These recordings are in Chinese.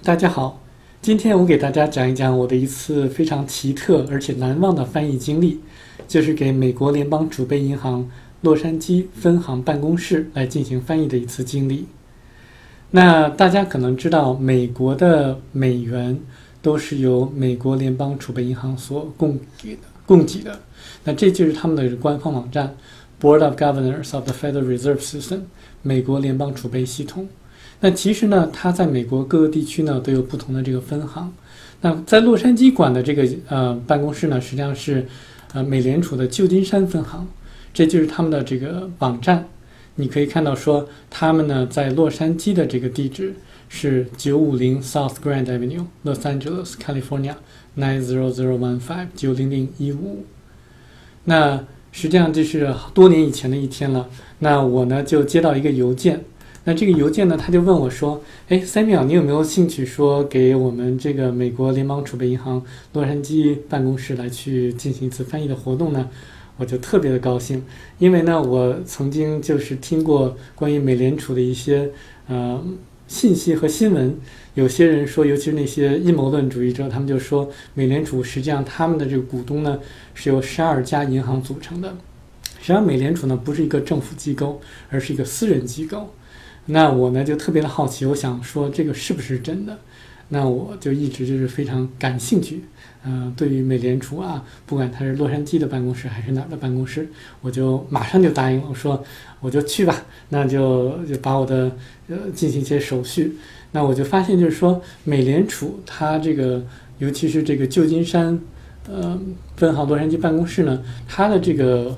大家好，今天我给大家讲一讲我的一次非常奇特而且难忘的翻译经历，就是给美国联邦储备银行洛杉矶分行办公室来进行翻译的一次经历。那大家可能知道，美国的美元都是由美国联邦储备银行所供给的、供给的。那这就是他们的官方网站，Board of Governors of the Federal Reserve System，美国联邦储备系统。那其实呢，它在美国各个地区呢都有不同的这个分行。那在洛杉矶管的这个呃办公室呢，实际上是呃美联储的旧金山分行，这就是他们的这个网站。你可以看到说，他们呢在洛杉矶的这个地址是九五零 South Grand Avenue, Los Angeles, California nine zero zero one five 九零零一五。那实际上这是多年以前的一天了。那我呢就接到一个邮件。那这个邮件呢，他就问我说：“哎，三秒，你有没有兴趣说给我们这个美国联邦储备银行洛杉矶办公室来去进行一次翻译的活动呢？”我就特别的高兴，因为呢，我曾经就是听过关于美联储的一些呃信息和新闻，有些人说，尤其是那些阴谋论主义者，他们就说美联储实际上他们的这个股东呢是由十二家银行组成的。实际上，美联储呢不是一个政府机构，而是一个私人机构。那我呢就特别的好奇，我想说这个是不是真的？那我就一直就是非常感兴趣，嗯，对于美联储啊，不管它是洛杉矶的办公室还是哪儿的办公室，我就马上就答应了，我说我就去吧，那就就把我的呃进行一些手续。那我就发现就是说，美联储它这个，尤其是这个旧金山呃分行洛杉矶办公室呢，它的这个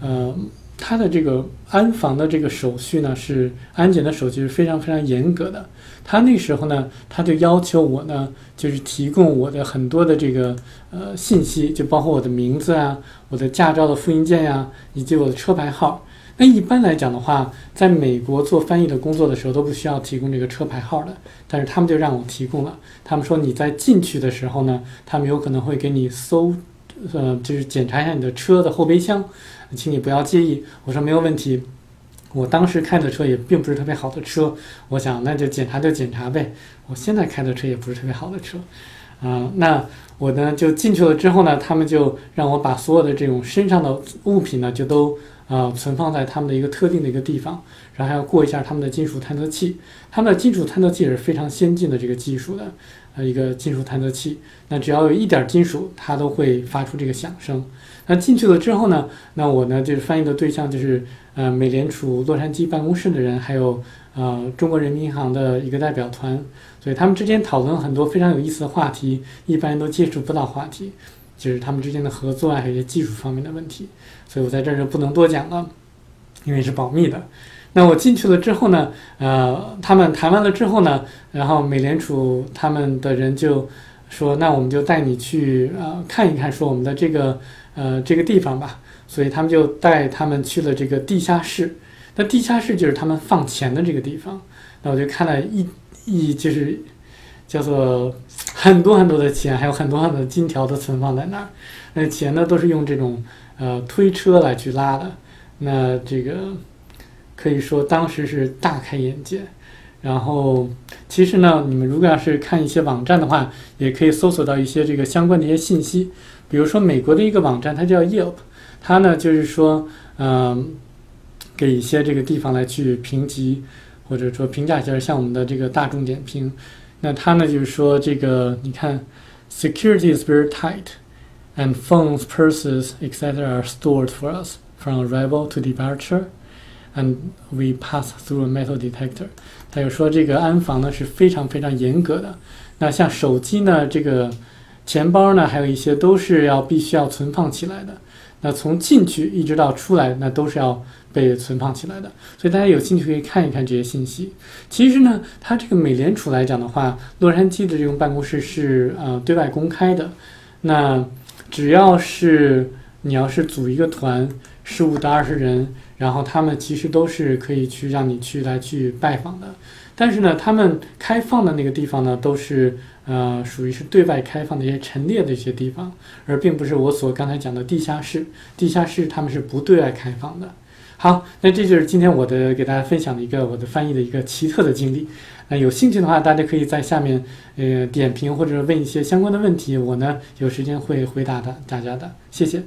呃。他的这个安防的这个手续呢，是安检的手续是非常非常严格的。他那时候呢，他就要求我呢，就是提供我的很多的这个呃信息，就包括我的名字啊、我的驾照的复印件呀，以及我的车牌号。那一般来讲的话，在美国做翻译的工作的时候都不需要提供这个车牌号的，但是他们就让我提供了。他们说你在进去的时候呢，他们有可能会给你搜，呃，就是检查一下你的车的后备箱。请你不要介意，我说没有问题。我当时开的车也并不是特别好的车，我想那就检查就检查呗。我现在开的车也不是特别好的车，啊，那我呢就进去了之后呢，他们就让我把所有的这种身上的物品呢就都啊存放在他们的一个特定的一个地方，然后还要过一下他们的金属探测器。他们的金属探测器也是非常先进的这个技术的，呃，一个金属探测器。那只要有一点金属，它都会发出这个响声。那进去了之后呢？那我呢就是翻译的对象就是呃美联储洛杉矶办公室的人，还有呃中国人民银行的一个代表团，所以他们之间讨论很多非常有意思的话题，一般人都接触不到话题，就是他们之间的合作啊，还有一些技术方面的问题，所以我在这儿就不能多讲了，因为是保密的。那我进去了之后呢，呃，他们谈完了之后呢，然后美联储他们的人就说，那我们就带你去呃看一看，说我们的这个。呃，这个地方吧，所以他们就带他们去了这个地下室。那地下室就是他们放钱的这个地方。那我就看了一一就是叫做很多很多的钱，还有很多很多的金条都存放在那儿。那钱呢都是用这种呃推车来去拉的。那这个可以说当时是大开眼界。然后其实呢，你们如果要是看一些网站的话，也可以搜索到一些这个相关的一些信息。比如说美国的一个网站，它叫 Yelp，它呢就是说，嗯，给一些这个地方来去评级，或者说评价一下，像我们的这个大众点评，那他呢就是说这个，你看，security is very tight，and phones, purses, etc. are stored for us from arrival to departure，and we pass through a metal detector。他就说这个安防呢是非常非常严格的。那像手机呢，这个。钱包呢，还有一些都是要必须要存放起来的。那从进去一直到出来，那都是要被存放起来的。所以大家有兴趣可以看一看这些信息。其实呢，它这个美联储来讲的话，洛杉矶的这种办公室是呃对外公开的。那只要是你要是组一个团，十五到二十人，然后他们其实都是可以去让你去来去拜访的。但是呢，他们开放的那个地方呢，都是。呃，属于是对外开放的一些陈列的一些地方，而并不是我所刚才讲的地下室。地下室他们是不对外开放的。好，那这就是今天我的给大家分享的一个我的翻译的一个奇特的经历。那有兴趣的话，大家可以在下面呃点评或者问一些相关的问题，我呢有时间会回答的大家的，谢谢。